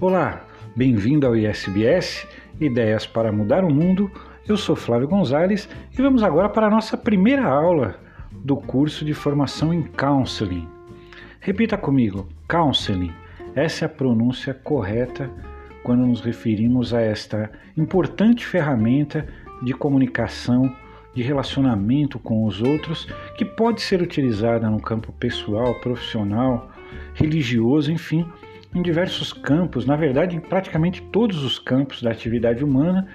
Olá, bem-vindo ao ISBS Ideias para Mudar o Mundo. Eu sou Flávio Gonzalez e vamos agora para a nossa primeira aula do curso de formação em Counseling. Repita comigo: Counseling. Essa é a pronúncia correta quando nos referimos a esta importante ferramenta de comunicação, de relacionamento com os outros, que pode ser utilizada no campo pessoal, profissional, religioso, enfim em diversos campos, na verdade, em praticamente todos os campos da atividade humana,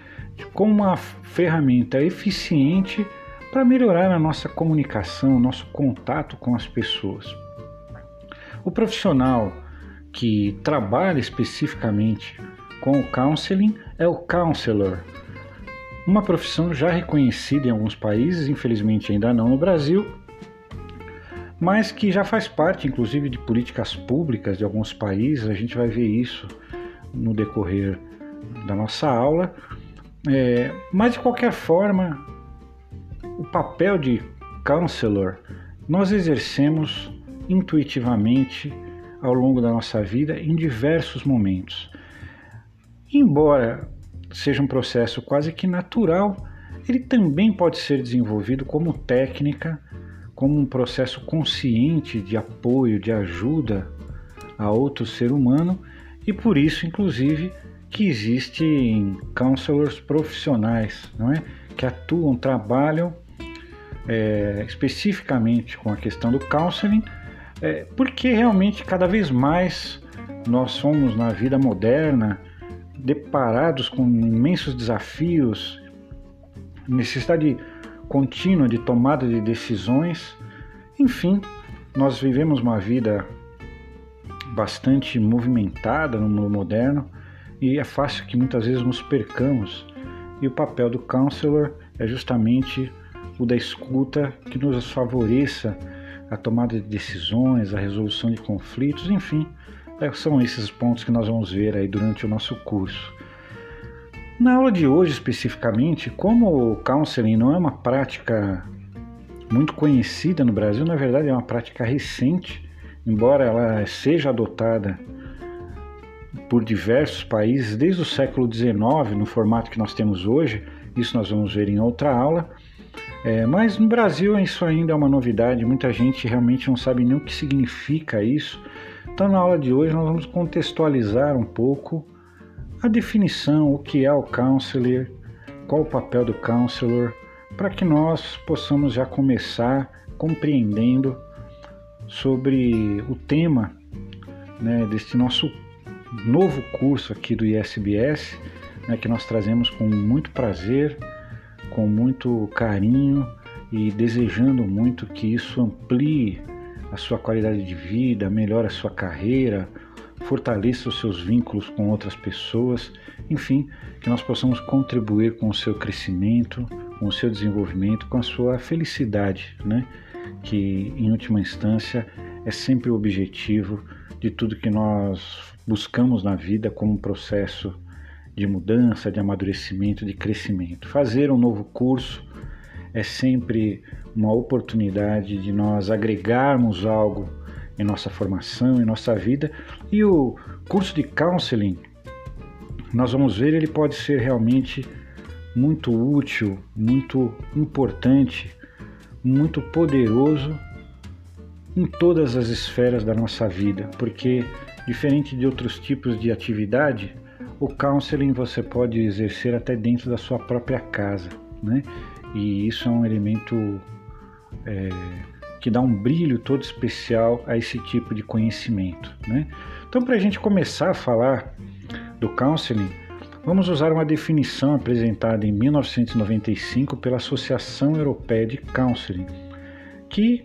como uma ferramenta eficiente para melhorar a nossa comunicação, nosso contato com as pessoas. O profissional que trabalha especificamente com o counseling é o counselor, uma profissão já reconhecida em alguns países, infelizmente ainda não no Brasil, mas que já faz parte, inclusive, de políticas públicas de alguns países. A gente vai ver isso no decorrer da nossa aula. É, mas, de qualquer forma, o papel de counselor nós exercemos intuitivamente ao longo da nossa vida em diversos momentos. Embora seja um processo quase que natural, ele também pode ser desenvolvido como técnica como um processo consciente de apoio, de ajuda a outro ser humano e por isso, inclusive, que existem counselors profissionais, não é? Que atuam, trabalham é, especificamente com a questão do counseling, é, porque realmente cada vez mais nós somos na vida moderna deparados com imensos desafios, necessidade de contínua de tomada de decisões. Enfim, nós vivemos uma vida bastante movimentada no mundo moderno e é fácil que muitas vezes nos percamos. E o papel do counselor é justamente o da escuta que nos favoreça a tomada de decisões, a resolução de conflitos, enfim, são esses pontos que nós vamos ver aí durante o nosso curso. Na aula de hoje, especificamente, como o counseling não é uma prática muito conhecida no Brasil, na verdade é uma prática recente, embora ela seja adotada por diversos países desde o século XIX, no formato que nós temos hoje, isso nós vamos ver em outra aula. É, mas no Brasil isso ainda é uma novidade, muita gente realmente não sabe nem o que significa isso. Então, na aula de hoje, nós vamos contextualizar um pouco a definição, o que é o counselor, qual o papel do counselor, para que nós possamos já começar compreendendo sobre o tema né, deste nosso novo curso aqui do ISBS, né, que nós trazemos com muito prazer, com muito carinho e desejando muito que isso amplie a sua qualidade de vida, melhore a sua carreira, fortaleça os seus vínculos com outras pessoas, enfim, que nós possamos contribuir com o seu crescimento, com o seu desenvolvimento, com a sua felicidade, né? que em última instância é sempre o objetivo de tudo que nós buscamos na vida como um processo de mudança, de amadurecimento, de crescimento. Fazer um novo curso é sempre uma oportunidade de nós agregarmos algo em nossa formação, em nossa vida. E o curso de counseling, nós vamos ver, ele pode ser realmente muito útil, muito importante, muito poderoso em todas as esferas da nossa vida, porque diferente de outros tipos de atividade, o counseling você pode exercer até dentro da sua própria casa, né? E isso é um elemento é, que dá um brilho todo especial a esse tipo de conhecimento. Né? Então, para a gente começar a falar do counseling, vamos usar uma definição apresentada em 1995 pela Associação Europeia de Counseling, que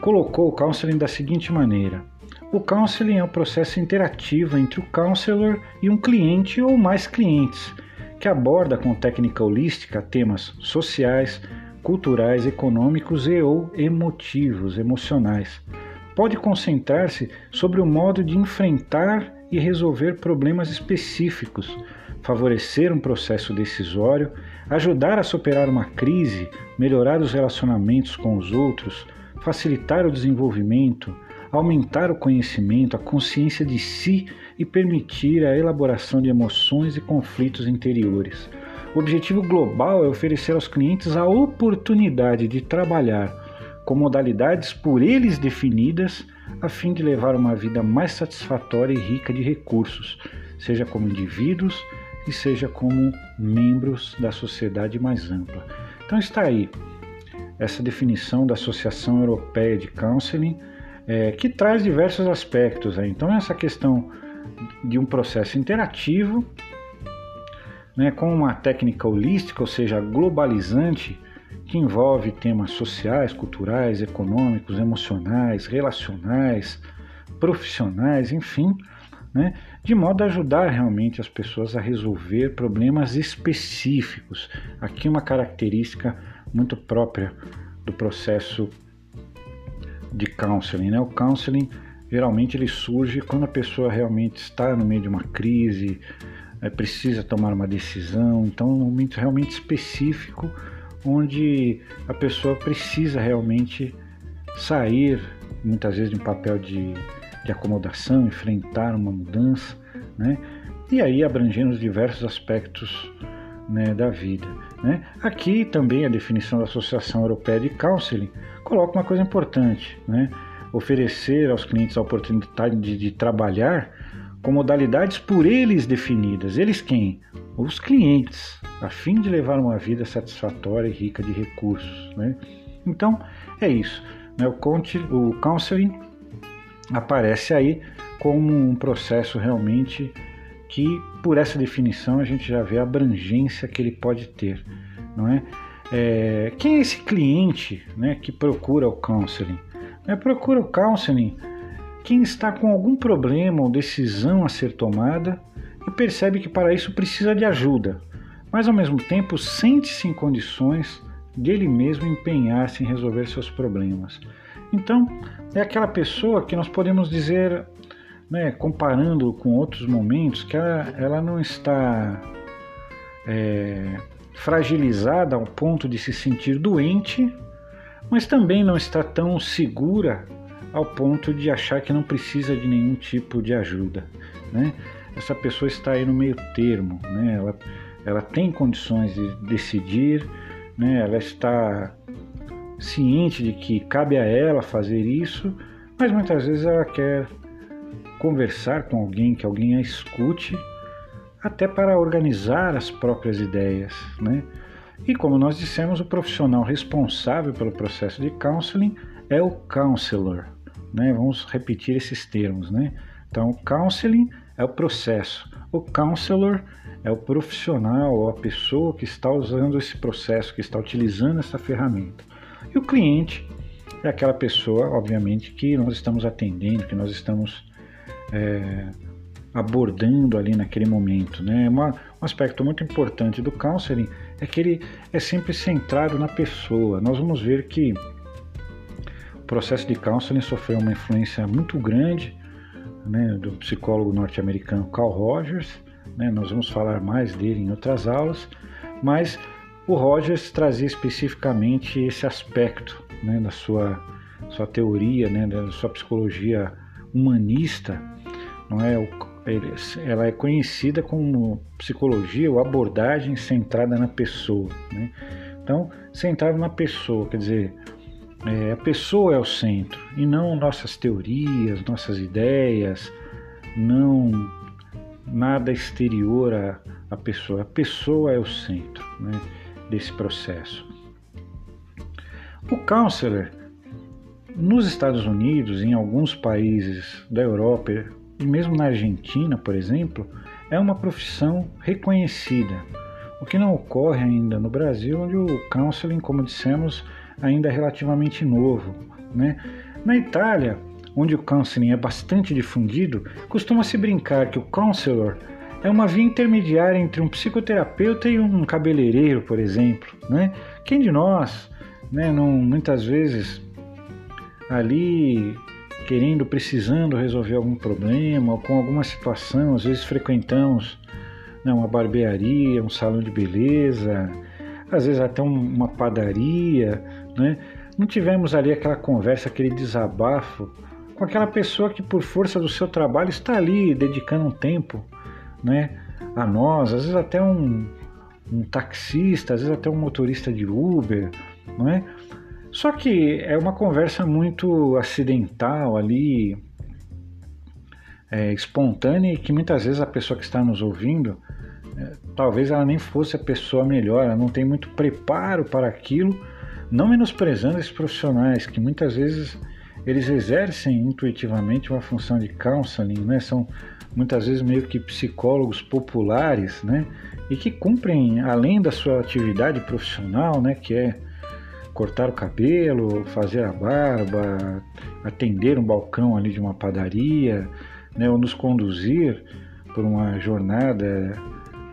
colocou o counseling da seguinte maneira: o counseling é um processo interativo entre o counselor e um cliente ou mais clientes, que aborda com técnica holística temas sociais, culturais, econômicos e ou emotivos, emocionais. Pode concentrar-se sobre o modo de enfrentar e resolver problemas específicos, favorecer um processo decisório, ajudar a superar uma crise, melhorar os relacionamentos com os outros, facilitar o desenvolvimento, aumentar o conhecimento, a consciência de si e permitir a elaboração de emoções e conflitos interiores. O objetivo global é oferecer aos clientes a oportunidade de trabalhar com modalidades por eles definidas a fim de levar uma vida mais satisfatória e rica de recursos, seja como indivíduos e seja como membros da sociedade mais ampla. Então está aí essa definição da Associação Europeia de Counseling, é, que traz diversos aspectos. Aí. Então essa questão de um processo interativo, né, com uma técnica holística, ou seja, globalizante, que envolve temas sociais, culturais, econômicos, emocionais, relacionais, profissionais, enfim, né, de modo a ajudar realmente as pessoas a resolver problemas específicos. Aqui uma característica muito própria do processo de counseling. Né? O counseling geralmente ele surge quando a pessoa realmente está no meio de uma crise, é, precisa tomar uma decisão, então é um momento realmente específico onde a pessoa precisa realmente sair, muitas vezes de um papel de, de acomodação, enfrentar uma mudança, né? e aí abrangendo os diversos aspectos né, da vida. Né? Aqui também a definição da Associação Europeia de Counseling coloca uma coisa importante, né? oferecer aos clientes a oportunidade de, de trabalhar com modalidades por eles definidas. Eles quem? Os clientes, a fim de levar uma vida satisfatória e rica de recursos. Né? Então, é isso. Né? O, o counseling aparece aí como um processo realmente que, por essa definição, a gente já vê a abrangência que ele pode ter. Não é? é quem é esse cliente né, que procura o counseling? É, procura o counseling quem está com algum problema ou decisão a ser tomada e percebe que para isso precisa de ajuda, mas ao mesmo tempo sente-se em condições de ele mesmo empenhar-se em resolver seus problemas. Então, é aquela pessoa que nós podemos dizer, né, comparando com outros momentos, que ela, ela não está é, fragilizada ao ponto de se sentir doente, mas também não está tão segura ao ponto de achar que não precisa de nenhum tipo de ajuda. Né? Essa pessoa está aí no meio termo, né? ela, ela tem condições de decidir, né? ela está ciente de que cabe a ela fazer isso, mas muitas vezes ela quer conversar com alguém, que alguém a escute, até para organizar as próprias ideias. Né? E como nós dissemos, o profissional responsável pelo processo de counseling é o counselor, né? Vamos repetir esses termos, né? Então, counseling é o processo, o counselor é o profissional ou a pessoa que está usando esse processo, que está utilizando essa ferramenta. E o cliente é aquela pessoa, obviamente, que nós estamos atendendo, que nós estamos é, abordando ali naquele momento. Né? Uma, um aspecto muito importante do counseling é que ele é sempre centrado na pessoa. Nós vamos ver que processo de counseling sofreu uma influência muito grande né, do psicólogo norte-americano Carl Rogers. Né, nós vamos falar mais dele em outras aulas, mas o Rogers trazia especificamente esse aspecto né, da sua, sua teoria, né, da sua psicologia humanista. Não é? Ela é conhecida como psicologia ou abordagem centrada na pessoa. Né? Então, centrado na pessoa, quer dizer, é, a pessoa é o centro e não nossas teorias, nossas ideias, não nada exterior à, à pessoa. A pessoa é o centro né, desse processo. O counselor, nos Estados Unidos, em alguns países da Europa e mesmo na Argentina, por exemplo, é uma profissão reconhecida, o que não ocorre ainda no Brasil, onde o counseling, como dissemos, ainda é relativamente novo. Né? Na Itália, onde o counseling é bastante difundido, costuma-se brincar que o counselor é uma via intermediária entre um psicoterapeuta e um cabeleireiro, por exemplo. Né? Quem de nós, né, não, muitas vezes, ali querendo, precisando resolver algum problema ou com alguma situação, às vezes frequentamos né, uma barbearia, um salão de beleza, às vezes até uma padaria, né? Não tivemos ali aquela conversa, aquele desabafo com aquela pessoa que por força do seu trabalho está ali dedicando um tempo, né, a nós, às vezes até um, um taxista, às vezes até um motorista de Uber, não é? Só que é uma conversa muito acidental ali, é, espontânea e que muitas vezes a pessoa que está nos ouvindo, talvez ela nem fosse a pessoa melhor, ela não tem muito preparo para aquilo, não menosprezando esses profissionais que muitas vezes eles exercem intuitivamente uma função de counseling, né? São muitas vezes meio que psicólogos populares, né? E que cumprem além da sua atividade profissional, né? Que é cortar o cabelo, fazer a barba, atender um balcão ali de uma padaria, né? Ou nos conduzir por uma jornada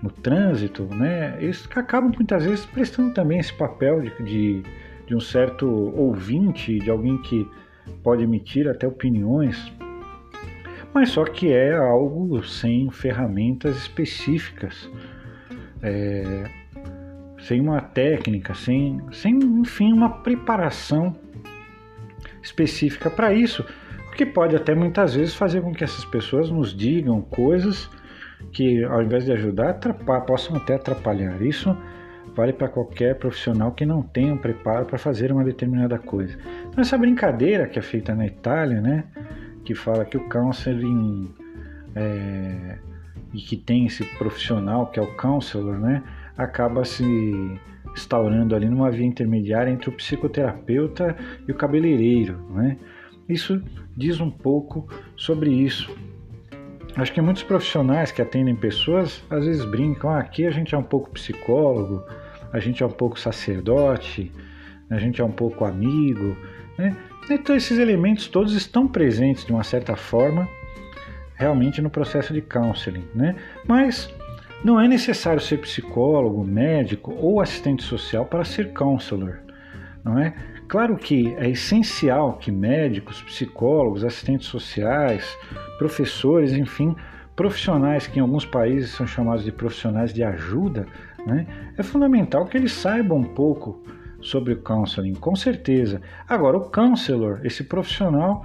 no trânsito, né? Eles acabam muitas vezes prestando também esse papel de, de, de um certo ouvinte, de alguém que pode emitir até opiniões, mas só que é algo sem ferramentas específicas, é, sem uma técnica, sem, sem, enfim, uma preparação específica para isso, o que pode até muitas vezes fazer com que essas pessoas nos digam coisas que, ao invés de ajudar, possam até atrapalhar. Isso vale para qualquer profissional que não tenha um preparo para fazer uma determinada coisa. Então, essa brincadeira que é feita na Itália, né, que fala que o counseling é, e que tem esse profissional que é o counselor, né, acaba se instaurando ali numa via intermediária entre o psicoterapeuta e o cabeleireiro, né? Isso diz um pouco sobre isso. Acho que muitos profissionais que atendem pessoas às vezes brincam, ah, aqui a gente é um pouco psicólogo, a gente é um pouco sacerdote, a gente é um pouco amigo, né? Então esses elementos todos estão presentes de uma certa forma realmente no processo de counseling, né? Mas não é necessário ser psicólogo, médico ou assistente social para ser counselor, não é? Claro que é essencial que médicos, psicólogos, assistentes sociais, professores, enfim, profissionais que em alguns países são chamados de profissionais de ajuda, né? É fundamental que eles saibam um pouco sobre o counseling, com certeza. Agora, o counselor, esse profissional,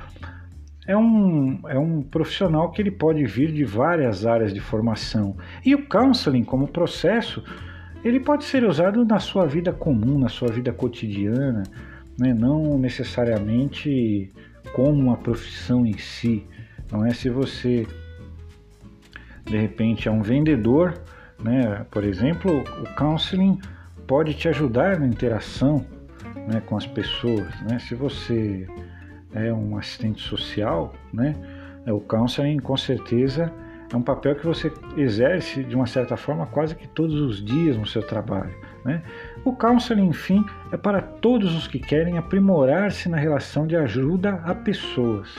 é um, é um profissional que ele pode vir de várias áreas de formação. E o counseling, como processo, ele pode ser usado na sua vida comum, na sua vida cotidiana, né? não necessariamente como uma profissão em si. Não é se você de repente é um vendedor, né? Por exemplo, o counseling pode te ajudar na interação né, com as pessoas. Né? Se você é um assistente social, né, o counseling com certeza é um papel que você exerce de uma certa forma quase que todos os dias no seu trabalho. Né? O counseling, enfim, é para todos os que querem aprimorar-se na relação de ajuda a pessoas.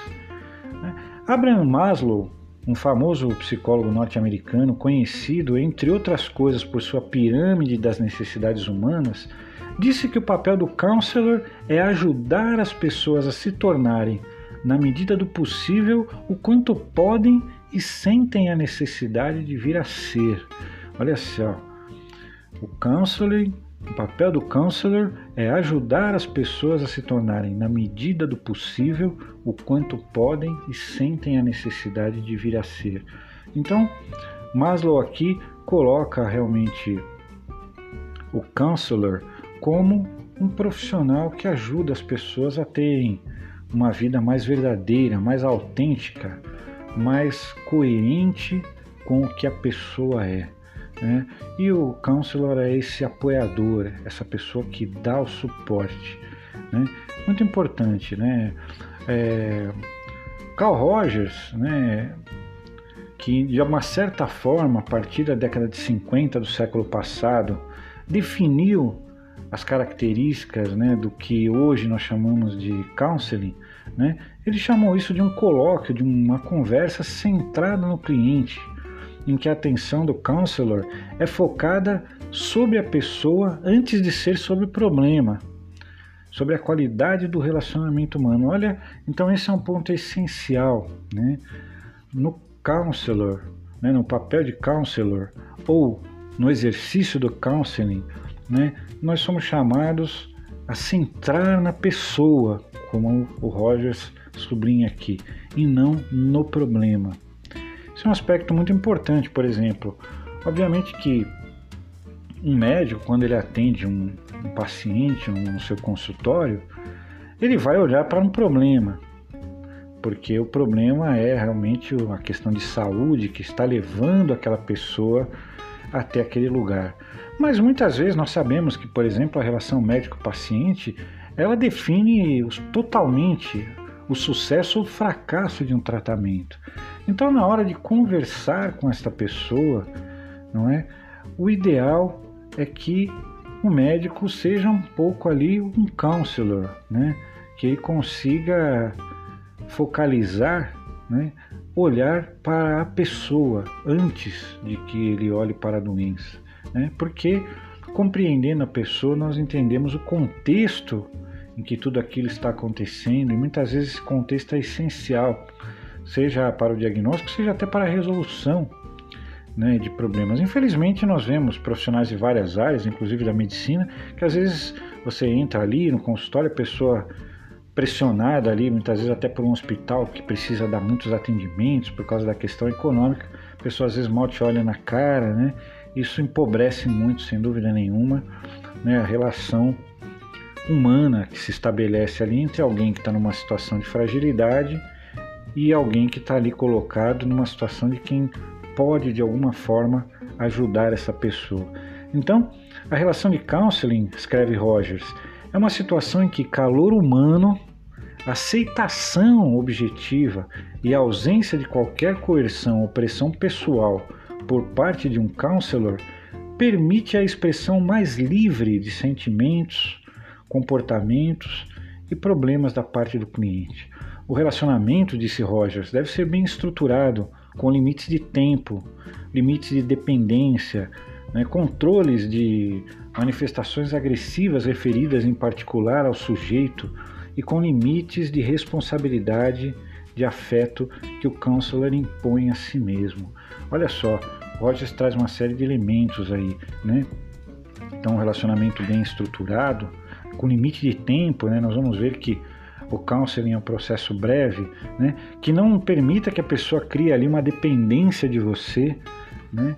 Né? Abraham Maslow um famoso psicólogo norte-americano, conhecido, entre outras coisas, por sua pirâmide das necessidades humanas, disse que o papel do counselor é ajudar as pessoas a se tornarem, na medida do possível, o quanto podem e sentem a necessidade de vir a ser. Olha só, o counseling o papel do counselor é ajudar as pessoas a se tornarem, na medida do possível, o quanto podem e sentem a necessidade de vir a ser. Então, Maslow aqui coloca realmente o counselor como um profissional que ajuda as pessoas a terem uma vida mais verdadeira, mais autêntica, mais coerente com o que a pessoa é. Né? E o counselor é esse apoiador, essa pessoa que dá o suporte. Né? Muito importante. Né? É, Carl Rogers, né, que de uma certa forma, a partir da década de 50 do século passado, definiu as características né, do que hoje nós chamamos de counseling, né, ele chamou isso de um colóquio, de uma conversa centrada no cliente, em que a atenção do counselor é focada sobre a pessoa antes de ser sobre o problema, sobre a qualidade do relacionamento humano. Olha, então esse é um ponto essencial, né? No counselor, né, no papel de counselor ou no exercício do counseling, né, nós somos chamados a centrar na pessoa, como o Rogers sublinha aqui, e não no problema. Isso é um aspecto muito importante, por exemplo. Obviamente que um médico, quando ele atende um, um paciente no seu consultório, ele vai olhar para um problema, porque o problema é realmente a questão de saúde que está levando aquela pessoa até aquele lugar. Mas muitas vezes nós sabemos que, por exemplo, a relação médico-paciente, ela define totalmente o sucesso ou o fracasso de um tratamento. Então, na hora de conversar com esta pessoa, não é? O ideal é que o médico seja um pouco ali um counselor, né? Que ele consiga focalizar, né? olhar para a pessoa antes de que ele olhe para a doença, né? Porque compreendendo a pessoa, nós entendemos o contexto em que tudo aquilo está acontecendo e muitas vezes esse contexto é essencial, seja para o diagnóstico, seja até para a resolução né, de problemas. Infelizmente, nós vemos profissionais de várias áreas, inclusive da medicina, que às vezes você entra ali no consultório, a pessoa pressionada ali, muitas vezes até por um hospital que precisa dar muitos atendimentos por causa da questão econômica, a pessoa às vezes mal te olha na cara, né? Isso empobrece muito, sem dúvida nenhuma, né, a relação humana que se estabelece ali entre alguém que está numa situação de fragilidade e alguém que está ali colocado numa situação de quem pode de alguma forma ajudar essa pessoa. Então, a relação de counseling, escreve Rogers, é uma situação em que calor humano, aceitação objetiva e ausência de qualquer coerção ou pressão pessoal por parte de um counselor permite a expressão mais livre de sentimentos, comportamentos e problemas da parte do cliente. O relacionamento, disse Rogers, deve ser bem estruturado, com limites de tempo, limites de dependência, né, controles de manifestações agressivas referidas em particular ao sujeito e com limites de responsabilidade de afeto que o counselor impõe a si mesmo. Olha só, Rogers traz uma série de elementos aí, né? Então, um relacionamento bem estruturado, com limite de tempo, né? Nós vamos ver que o counseling é um processo breve, né? Que não permita que a pessoa crie ali uma dependência de você, né?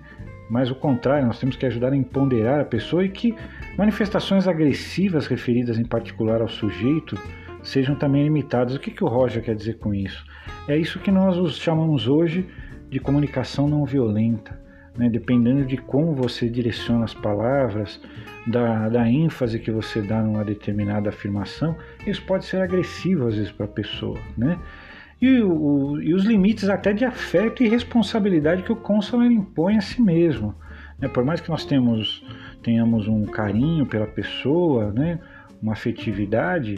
Mas o contrário, nós temos que ajudar a empoderar a pessoa e que manifestações agressivas referidas em particular ao sujeito sejam também limitadas. O que, que o Roger quer dizer com isso? É isso que nós chamamos hoje de comunicação não violenta. Né? Dependendo de como você direciona as palavras, da, da ênfase que você dá numa determinada afirmação, isso pode ser agressivo às vezes para a pessoa. Né? E, o, e, os limites até de afeto e responsabilidade que o consular impõe a si mesmo. Né? Por mais que nós temos, tenhamos um carinho pela pessoa, né? uma afetividade,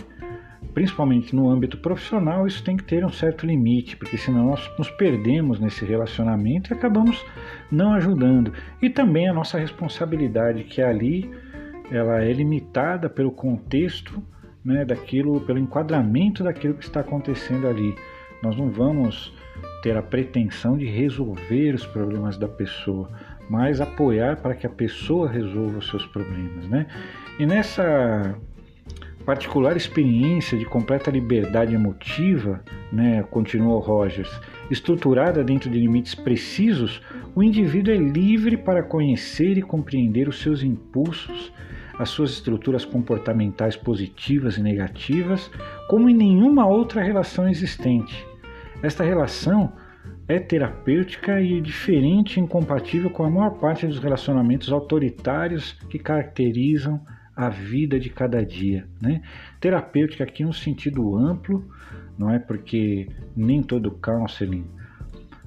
principalmente no âmbito profissional, isso tem que ter um certo limite, porque senão nós nos perdemos nesse relacionamento e acabamos não ajudando. E também a nossa responsabilidade, que ali ela é limitada pelo contexto, né, daquilo, pelo enquadramento daquilo que está acontecendo ali. Nós não vamos ter a pretensão de resolver os problemas da pessoa, mas apoiar para que a pessoa resolva os seus problemas, né? E nessa particular experiência de completa liberdade emotiva, né, continua Rogers, estruturada dentro de limites precisos, o indivíduo é livre para conhecer e compreender os seus impulsos, as suas estruturas comportamentais positivas e negativas, como em nenhuma outra relação existente. Esta relação é terapêutica e diferente e incompatível com a maior parte dos relacionamentos autoritários que caracterizam a vida de cada dia. Né? Terapêutica aqui no sentido amplo, não é porque nem todo counseling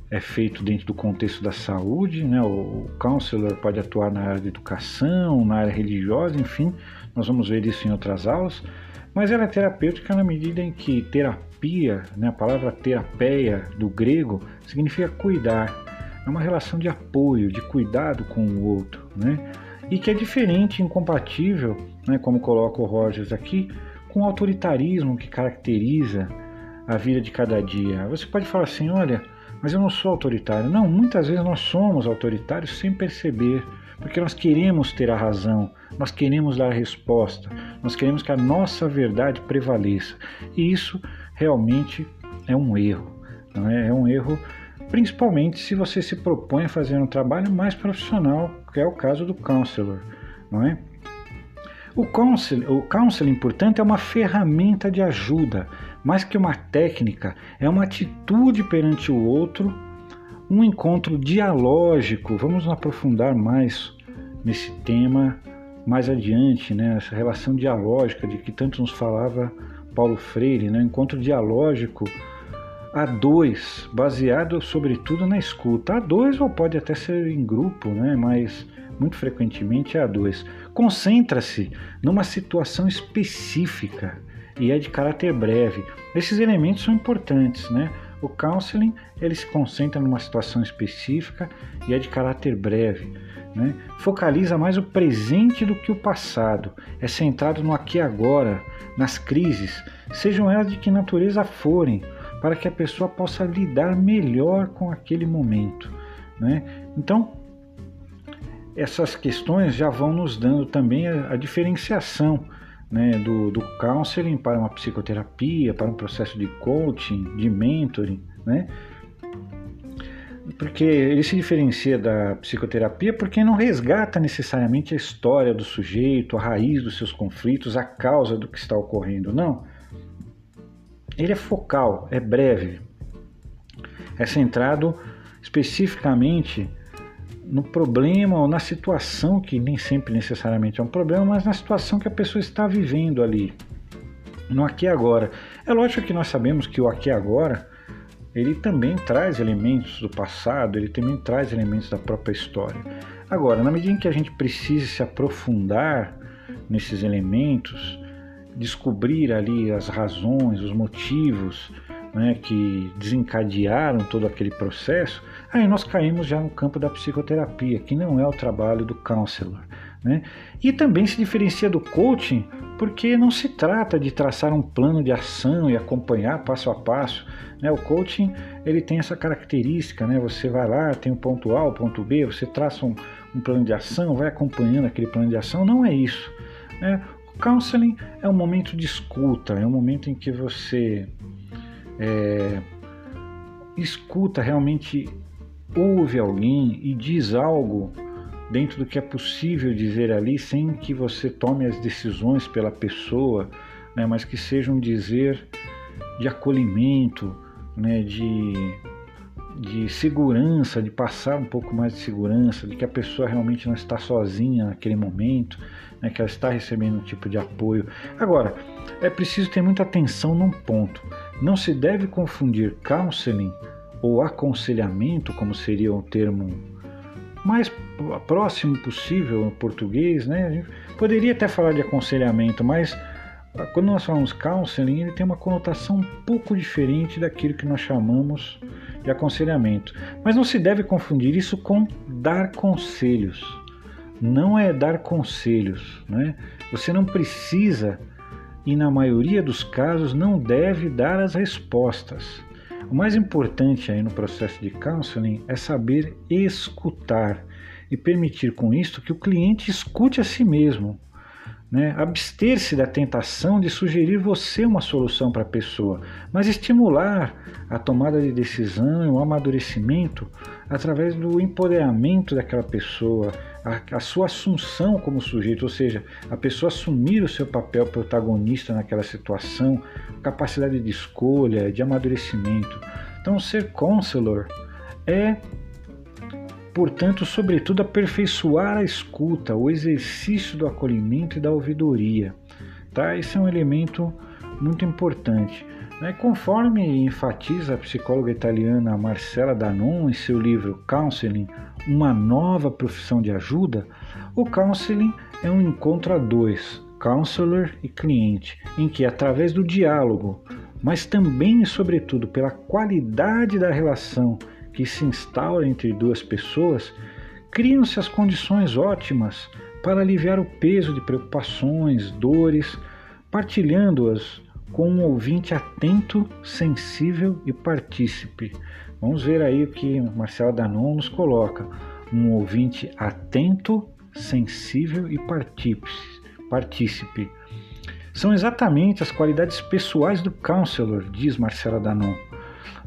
é feito dentro do contexto da saúde, né? O counselor pode atuar na área de educação, na área religiosa, enfim, nós vamos ver isso em outras aulas, mas ela é terapêutica na medida em que terapia, né, a palavra terapeia do grego significa cuidar, é uma relação de apoio, de cuidado com o outro, né? E que é diferente, incompatível, né, como coloca o Rogers aqui, com o autoritarismo que caracteriza a vida de cada dia. Você pode falar assim: olha, mas eu não sou autoritário. Não, muitas vezes nós somos autoritários sem perceber, porque nós queremos ter a razão, nós queremos dar a resposta, nós queremos que a nossa verdade prevaleça. E isso realmente é um erro. Não é? é um erro, principalmente se você se propõe a fazer um trabalho mais profissional, que é o caso do counselor. Não é? O, counseling, o counseling, portanto, é uma ferramenta de ajuda, mais que uma técnica, é uma atitude perante o outro, um encontro dialógico. Vamos aprofundar mais nesse tema mais adiante, né? essa relação dialógica de que tanto nos falava Paulo Freire, né? encontro dialógico a dois, baseado sobretudo na escuta. A dois ou pode até ser em grupo, né? mas muito frequentemente é a dois. Concentra-se numa situação específica e é de caráter breve. Esses elementos são importantes, né? O counseling ele se concentra numa situação específica e é de caráter breve. Né? Focaliza mais o presente do que o passado. É centrado no aqui e agora, nas crises, sejam elas de que natureza forem, para que a pessoa possa lidar melhor com aquele momento. Né? Então, essas questões já vão nos dando também a, a diferenciação né, do, do counseling para uma psicoterapia, para um processo de coaching, de mentoring, né? Porque ele se diferencia da psicoterapia porque não resgata necessariamente a história do sujeito, a raiz dos seus conflitos, a causa do que está ocorrendo. Não. Ele é focal, é breve, é centrado especificamente no problema ou na situação, que nem sempre necessariamente é um problema, mas na situação que a pessoa está vivendo ali, no aqui e agora. É lógico que nós sabemos que o aqui e agora ele também traz elementos do passado, ele também traz elementos da própria história. Agora, na medida em que a gente precisa se aprofundar nesses elementos, descobrir ali as razões, os motivos né, que desencadearam todo aquele processo, aí nós caímos já no campo da psicoterapia, que não é o trabalho do counselor. Né? E também se diferencia do coaching porque não se trata de traçar um plano de ação e acompanhar passo a passo. Né? O coaching ele tem essa característica, né? você vai lá, tem o ponto A, o ponto B, você traça um, um plano de ação, vai acompanhando aquele plano de ação. Não é isso. O counseling é um momento de escuta, é um momento em que você é, escuta realmente, ouve alguém e diz algo dentro do que é possível dizer ali, sem que você tome as decisões pela pessoa, né, mas que seja um dizer de acolhimento, né, de, de segurança, de passar um pouco mais de segurança, de que a pessoa realmente não está sozinha naquele momento, né, que ela está recebendo um tipo de apoio. Agora, é preciso ter muita atenção num ponto. Não se deve confundir counseling ou aconselhamento, como seria o termo mais próximo possível no português, né? poderia até falar de aconselhamento, mas ah, quando nós falamos counseling, ele tem uma conotação um pouco diferente daquilo que nós chamamos de aconselhamento. Mas não se deve confundir isso com dar conselhos. Não é dar conselhos, né? Você não precisa e na maioria dos casos não deve dar as respostas. O mais importante aí no processo de counseling é saber escutar e permitir com isto que o cliente escute a si mesmo. Né? Abster-se da tentação de sugerir você uma solução para a pessoa, mas estimular a tomada de decisão e o amadurecimento através do empoderamento daquela pessoa, a, a, sua assunção como sujeito, ou seja, a pessoa assumir o seu papel protagonista naquela situação, capacidade de escolha, de amadurecimento. Então, ser counselor é, portanto, sobretudo, aperfeiçoar a escuta, o exercício do acolhimento e da ouvidoria. Tá? Esse é um elemento muito importante. Né? Conforme enfatiza a psicóloga italiana Marcela Danon em seu livro Counseling, uma nova profissão de ajuda, o counseling é um encontro a dois, counselor e cliente, em que, através do diálogo, mas também e sobretudo pela qualidade da relação que se instaura entre duas pessoas, criam-se as condições ótimas para aliviar o peso de preocupações, dores, partilhando-as com um ouvinte atento, sensível e partícipe. Vamos ver aí o que Marcelo Danon nos coloca. Um ouvinte atento, sensível e partícipe. São exatamente as qualidades pessoais do counselor, diz Marcela Danon.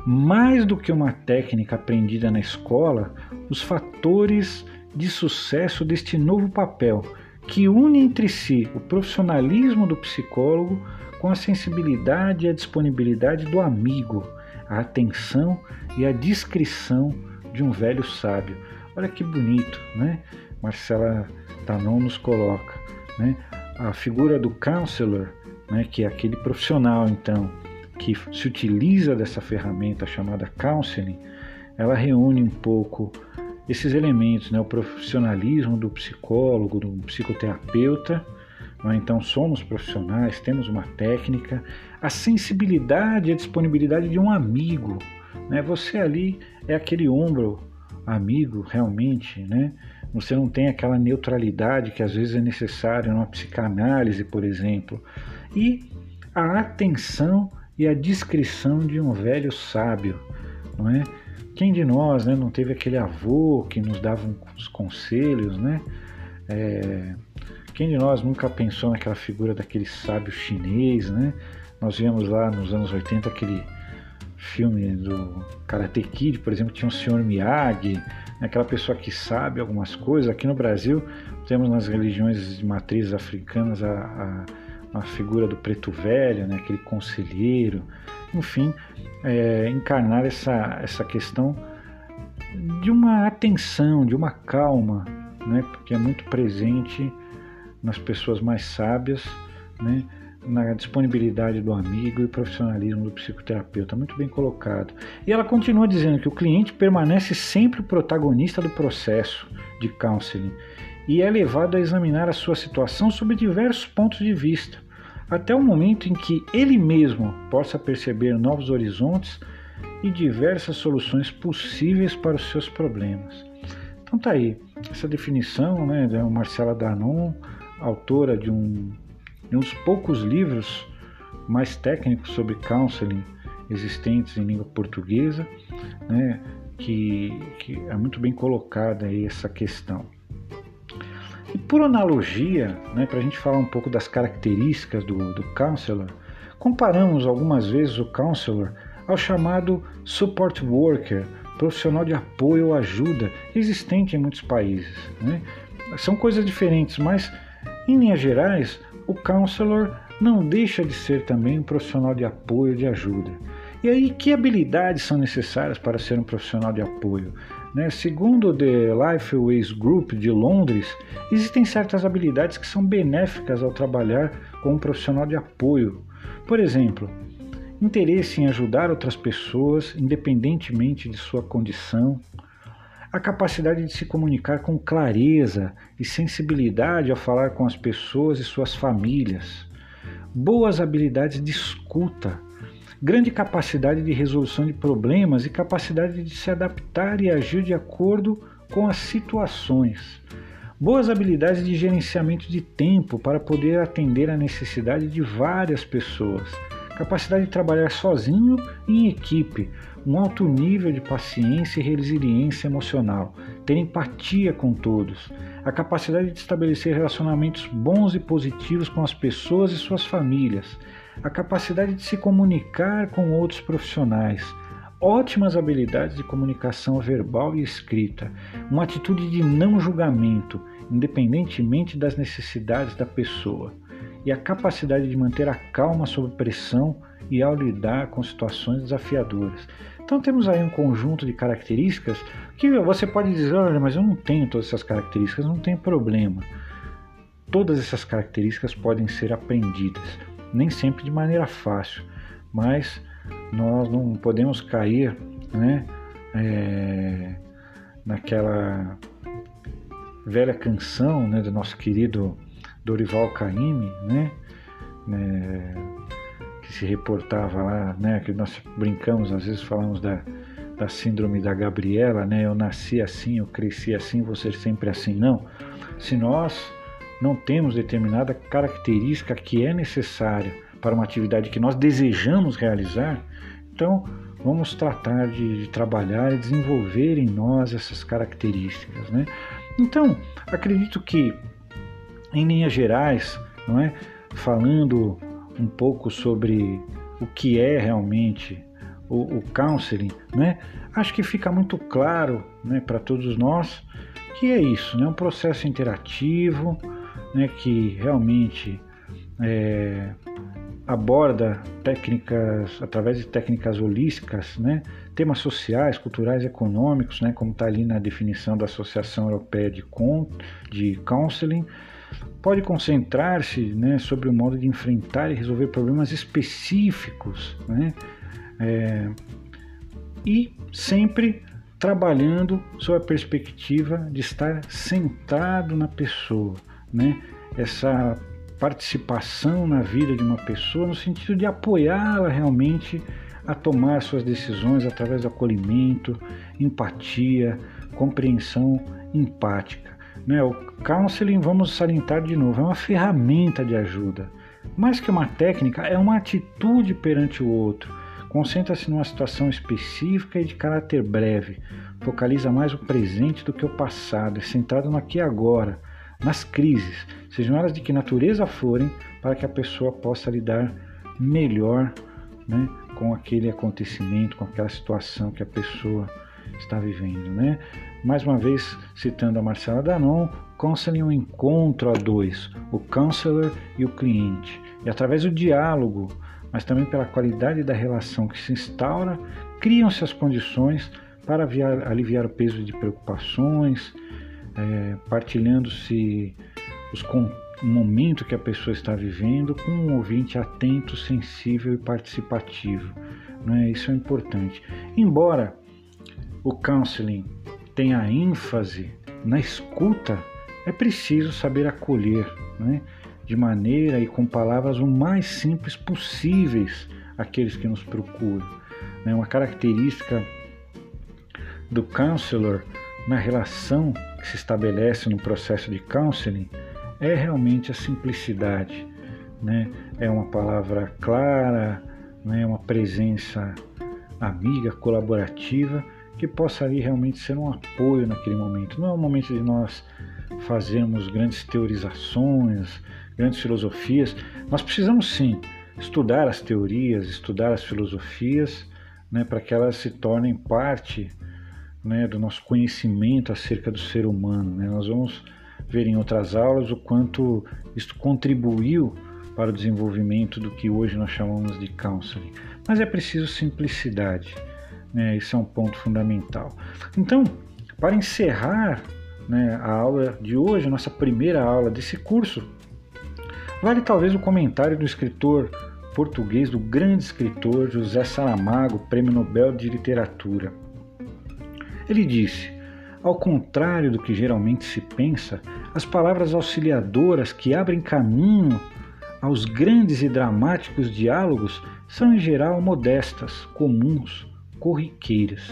Mais do que uma técnica aprendida na escola, os fatores de sucesso deste novo papel, que une entre si o profissionalismo do psicólogo com a sensibilidade e a disponibilidade do amigo, a atenção e a discrição de um velho sábio. Olha que bonito, né? Marcela Tanon nos coloca, né? A figura do counselor, né? Que é aquele profissional, então, que se utiliza dessa ferramenta chamada counseling, ela reúne um pouco esses elementos, né? O profissionalismo do psicólogo, do psicoterapeuta? Então somos profissionais, temos uma técnica, a sensibilidade e a disponibilidade de um amigo, né? Você ali é aquele ombro amigo realmente, né? Você não tem aquela neutralidade que às vezes é necessária numa psicanálise, por exemplo. E a atenção e a discrição de um velho sábio, não é? Quem de nós né, não teve aquele avô que nos dava uns conselhos, né? É, quem de nós nunca pensou naquela figura daquele sábio chinês, né? Nós vimos lá nos anos 80 aquele filme do Karate Kid, por exemplo, tinha o Sr. Miyagi, aquela pessoa que sabe algumas coisas. Aqui no Brasil temos nas religiões de matrizes africanas a, a, a figura do preto velho, né, aquele conselheiro, enfim, é, encarnar essa, essa questão de uma atenção, de uma calma, né, porque é muito presente nas pessoas mais sábias, né, na disponibilidade do amigo e profissionalismo do psicoterapeuta, muito bem colocado. E ela continua dizendo que o cliente permanece sempre o protagonista do processo de counseling e é levado a examinar a sua situação sob diversos pontos de vista, até o momento em que ele mesmo possa perceber novos horizontes e diversas soluções possíveis para os seus problemas. Então tá aí, essa definição né, da Marcela Danon, autora de um e um dos poucos livros mais técnicos sobre counseling existentes em língua portuguesa, né, que, que é muito bem colocada aí essa questão. E por analogia, né, para a gente falar um pouco das características do, do counselor, comparamos algumas vezes o counselor ao chamado support worker, profissional de apoio ou ajuda, existente em muitos países. Né? São coisas diferentes, mas em linhas gerais, o counselor não deixa de ser também um profissional de apoio, de ajuda. E aí, que habilidades são necessárias para ser um profissional de apoio? Né? Segundo o The Lifeways Group de Londres, existem certas habilidades que são benéficas ao trabalhar com um profissional de apoio. Por exemplo, interesse em ajudar outras pessoas, independentemente de sua condição, a capacidade de se comunicar com clareza e sensibilidade ao falar com as pessoas e suas famílias, boas habilidades de escuta, grande capacidade de resolução de problemas e capacidade de se adaptar e agir de acordo com as situações. Boas habilidades de gerenciamento de tempo para poder atender a necessidade de várias pessoas. Capacidade de trabalhar sozinho e em equipe, um alto nível de paciência e resiliência emocional, ter empatia com todos, a capacidade de estabelecer relacionamentos bons e positivos com as pessoas e suas famílias, a capacidade de se comunicar com outros profissionais, ótimas habilidades de comunicação verbal e escrita, uma atitude de não julgamento, independentemente das necessidades da pessoa, e a capacidade de manter a calma sob pressão e ao lidar com situações desafiadoras. Então temos aí um conjunto de características que você pode dizer, olha, mas eu não tenho todas essas características, não tem problema. Todas essas características podem ser aprendidas, nem sempre de maneira fácil, mas nós não podemos cair né, é, naquela velha canção né, do nosso querido Dorival Caymmi, né, né se reportava lá, né, que nós brincamos, às vezes falamos da, da síndrome da Gabriela, né, eu nasci assim, eu cresci assim, ser sempre assim. Não. Se nós não temos determinada característica que é necessária para uma atividade que nós desejamos realizar, então vamos tratar de, de trabalhar e desenvolver em nós essas características, né? Então, acredito que, em linhas gerais, não é, falando um pouco sobre o que é realmente o, o counseling, né, acho que fica muito claro né, para todos nós que é isso, né, um processo interativo né, que realmente é, aborda técnicas, através de técnicas holísticas, né, temas sociais, culturais, econômicos, né, como está ali na definição da Associação Europeia de, Con de Counseling, pode concentrar-se né, sobre o modo de enfrentar e resolver problemas específicos, né, é, e sempre trabalhando sob a perspectiva de estar centrado na pessoa, né, essa participação na vida de uma pessoa no sentido de apoiá-la realmente a tomar suas decisões através do acolhimento, empatia, compreensão empática. Né? O counseling, vamos salientar de novo, é uma ferramenta de ajuda. Mais que uma técnica, é uma atitude perante o outro. Concentra-se numa situação específica e de caráter breve. Focaliza mais o presente do que o passado, é centrado no aqui e agora, nas crises, sejam elas de que natureza forem, para que a pessoa possa lidar melhor né, com aquele acontecimento, com aquela situação que a pessoa está vivendo. Né? Mais uma vez, citando a Marcela Danon, counseling é um encontro a dois, o counselor e o cliente. E através do diálogo, mas também pela qualidade da relação que se instaura, criam-se as condições para aliviar o peso de preocupações, é, partilhando-se os o momento que a pessoa está vivendo com um ouvinte atento, sensível e participativo. Né? Isso é importante. Embora o counseling tenha ênfase na escuta, é preciso saber acolher, né? de maneira e com palavras o mais simples possíveis aqueles que nos procuram. Né? Uma característica do counselor na relação que se estabelece no processo de counseling é realmente a simplicidade. Né? É uma palavra clara, né? uma presença amiga, colaborativa, que possa ali realmente ser um apoio naquele momento. Não é o momento de nós fazermos grandes teorizações, grandes filosofias. Nós precisamos sim estudar as teorias, estudar as filosofias, né, para que elas se tornem parte né, do nosso conhecimento acerca do ser humano. Né? Nós vamos ver em outras aulas o quanto isto contribuiu para o desenvolvimento do que hoje nós chamamos de counseling. Mas é preciso simplicidade, né? isso é um ponto fundamental. Então, para encerrar né, a aula de hoje, a nossa primeira aula desse curso, vale talvez o comentário do escritor português, do grande escritor José Saramago, Prêmio Nobel de Literatura. Ele disse: Ao contrário do que geralmente se pensa, as palavras auxiliadoras que abrem caminho aos grandes e dramáticos diálogos são em geral modestas, comuns, corriqueiras.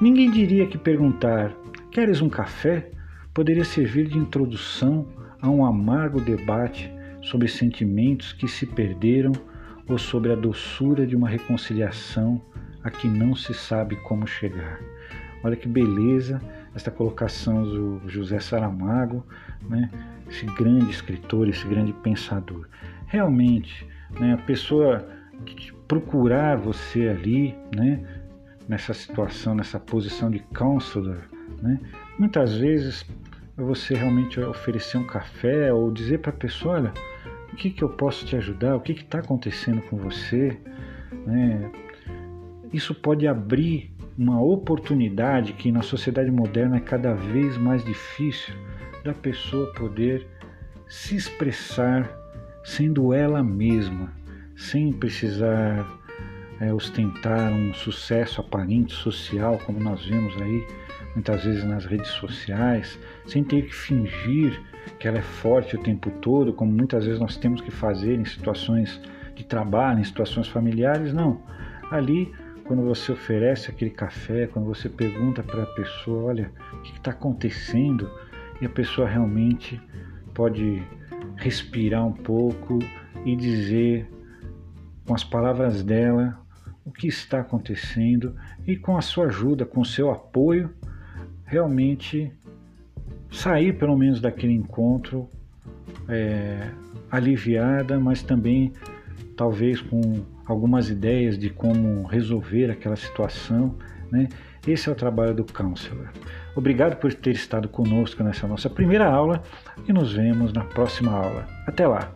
Ninguém diria que perguntar: Queres um café? poderia servir de introdução a um amargo debate sobre sentimentos que se perderam ou sobre a doçura de uma reconciliação a que não se sabe como chegar. Olha que beleza esta colocação do José Saramago, né? esse grande escritor, esse grande pensador. Realmente, né, a pessoa procurar você ali, né, nessa situação, nessa posição de counselor, né, muitas vezes você realmente oferecer um café ou dizer para a pessoa, olha, o que, que eu posso te ajudar, o que está acontecendo com você, né? Isso pode abrir uma oportunidade que na sociedade moderna é cada vez mais difícil da pessoa poder se expressar sendo ela mesma, sem precisar é, ostentar um sucesso aparente social, como nós vemos aí muitas vezes nas redes sociais, sem ter que fingir que ela é forte o tempo todo, como muitas vezes nós temos que fazer em situações de trabalho, em situações familiares, não. Ali quando você oferece aquele café, quando você pergunta para a pessoa, olha, o que está acontecendo, e a pessoa realmente pode respirar um pouco e dizer com as palavras dela o que está acontecendo e com a sua ajuda, com o seu apoio, realmente sair pelo menos daquele encontro é, aliviada, mas também talvez com algumas ideias de como resolver aquela situação. Né? Esse é o trabalho do counselor. Obrigado por ter estado conosco nessa nossa primeira aula e nos vemos na próxima aula. Até lá!